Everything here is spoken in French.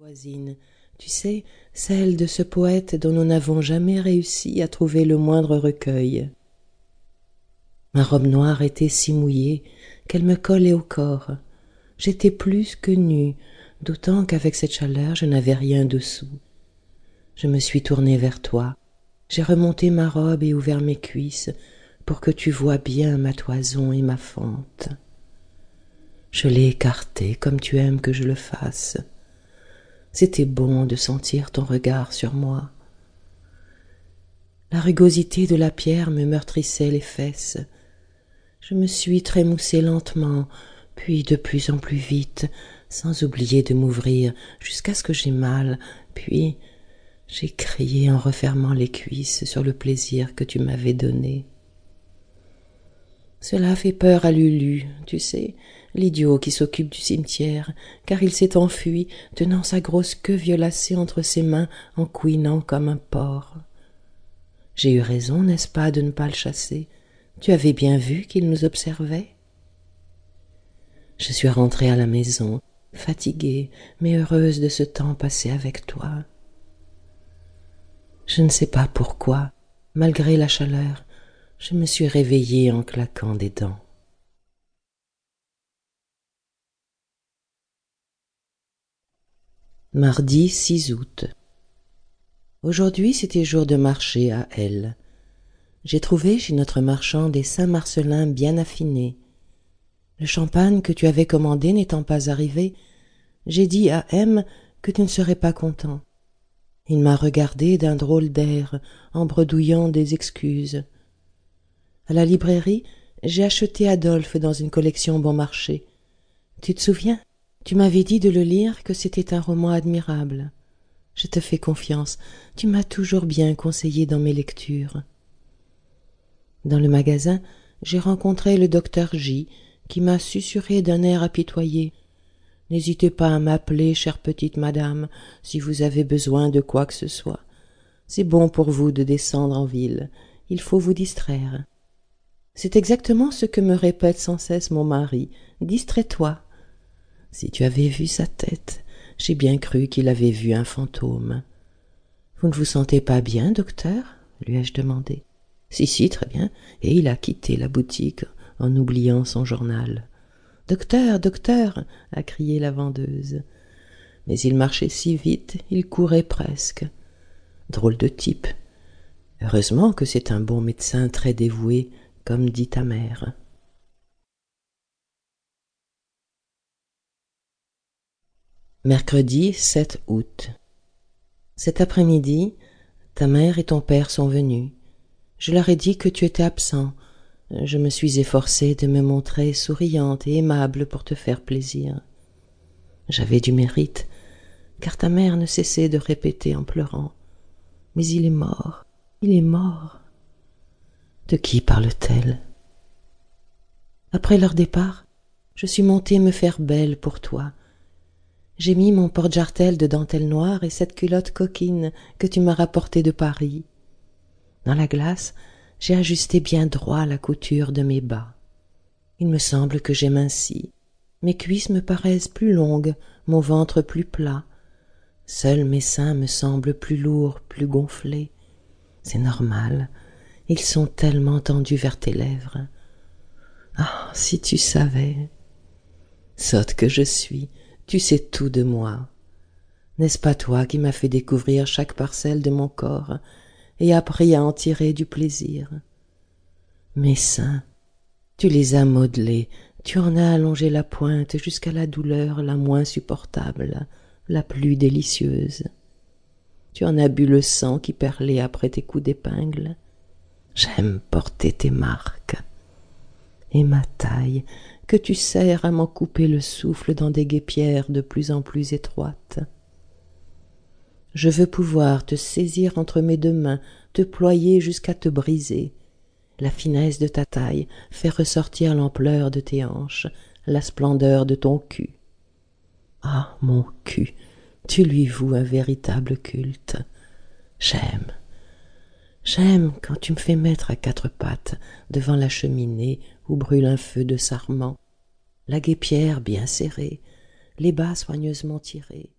voisine, tu sais, celle de ce poète dont nous n'avons jamais réussi à trouver le moindre recueil. Ma robe noire était si mouillée qu'elle me collait au corps. J'étais plus que nue, d'autant qu'avec cette chaleur je n'avais rien dessous. Je me suis tournée vers toi. J'ai remonté ma robe et ouvert mes cuisses pour que tu vois bien ma toison et ma fente. Je l'ai écartée comme tu aimes que je le fasse. C'était bon de sentir ton regard sur moi. La rugosité de la pierre me meurtrissait les fesses. Je me suis trémoussée lentement, puis de plus en plus vite, sans oublier de m'ouvrir jusqu'à ce que j'ai mal, puis j'ai crié en refermant les cuisses sur le plaisir que tu m'avais donné. Cela fait peur à Lulu, tu sais, l'idiot qui s'occupe du cimetière, car il s'est enfui, tenant sa grosse queue violacée entre ses mains en couinant comme un porc. J'ai eu raison, n'est-ce pas, de ne pas le chasser? Tu avais bien vu qu'il nous observait? Je suis rentrée à la maison, fatiguée, mais heureuse de ce temps passé avec toi. Je ne sais pas pourquoi, malgré la chaleur, je me suis réveillée en claquant des dents. Mardi 6 août. Aujourd'hui c'était jour de marché à L. J'ai trouvé chez notre marchand des Saint-Marcelin bien affinés. Le champagne que tu avais commandé n'étant pas arrivé, j'ai dit à M que tu ne serais pas content. Il m'a regardé d'un drôle d'air, en bredouillant des excuses. À la librairie, j'ai acheté Adolphe dans une collection bon marché. Tu te souviens? Tu m'avais dit de le lire que c'était un roman admirable. Je te fais confiance, tu m'as toujours bien conseillé dans mes lectures. Dans le magasin, j'ai rencontré le docteur J, qui m'a susurré d'un air apitoyé. N'hésitez pas à m'appeler, chère petite madame, si vous avez besoin de quoi que ce soit. C'est bon pour vous de descendre en ville. Il faut vous distraire. C'est exactement ce que me répète sans cesse mon mari. Distrais-toi. Si tu avais vu sa tête, j'ai bien cru qu'il avait vu un fantôme. Vous ne vous sentez pas bien, docteur? lui ai-je demandé. Si, si, très bien. Et il a quitté la boutique en oubliant son journal. Docteur, docteur a crié la vendeuse. Mais il marchait si vite, il courait presque. Drôle de type. Heureusement que c'est un bon médecin très dévoué, comme dit ta mère. Mercredi 7 août. Cet après-midi, ta mère et ton père sont venus. Je leur ai dit que tu étais absent. Je me suis efforcée de me montrer souriante et aimable pour te faire plaisir. J'avais du mérite, car ta mère ne cessait de répéter en pleurant. Mais il est mort, il est mort. De qui parle-t-elle? Après leur départ, je suis montée me faire belle pour toi j'ai mis mon porte-jartel de dentelle noire et cette culotte coquine que tu m'as rapportée de Paris. Dans la glace, j'ai ajusté bien droit la couture de mes bas. Il me semble que j'ai minci. Mes cuisses me paraissent plus longues, mon ventre plus plat. Seuls mes seins me semblent plus lourds, plus gonflés. C'est normal. Ils sont tellement tendus vers tes lèvres. Ah, si tu savais. Sotte que je suis, tu sais tout de moi. N'est-ce pas toi qui m'as fait découvrir chaque parcelle de mon corps et appris à en tirer du plaisir? Mes seins, tu les as modelés, tu en as allongé la pointe jusqu'à la douleur la moins supportable, la plus délicieuse. Tu en as bu le sang qui perlait après tes coups d'épingle. J'aime porter tes marques. Et ma taille, que tu sers à m'en couper le souffle dans des guépières de plus en plus étroites. Je veux pouvoir te saisir entre mes deux mains, te ployer jusqu'à te briser. La finesse de ta taille fait ressortir l'ampleur de tes hanches, la splendeur de ton cul. Ah, mon cul, tu lui voues un véritable culte. J'aime. J'aime quand tu me fais mettre à quatre pattes devant la cheminée où brûle un feu de sarment, la guépière bien serrée, les bas soigneusement tirés,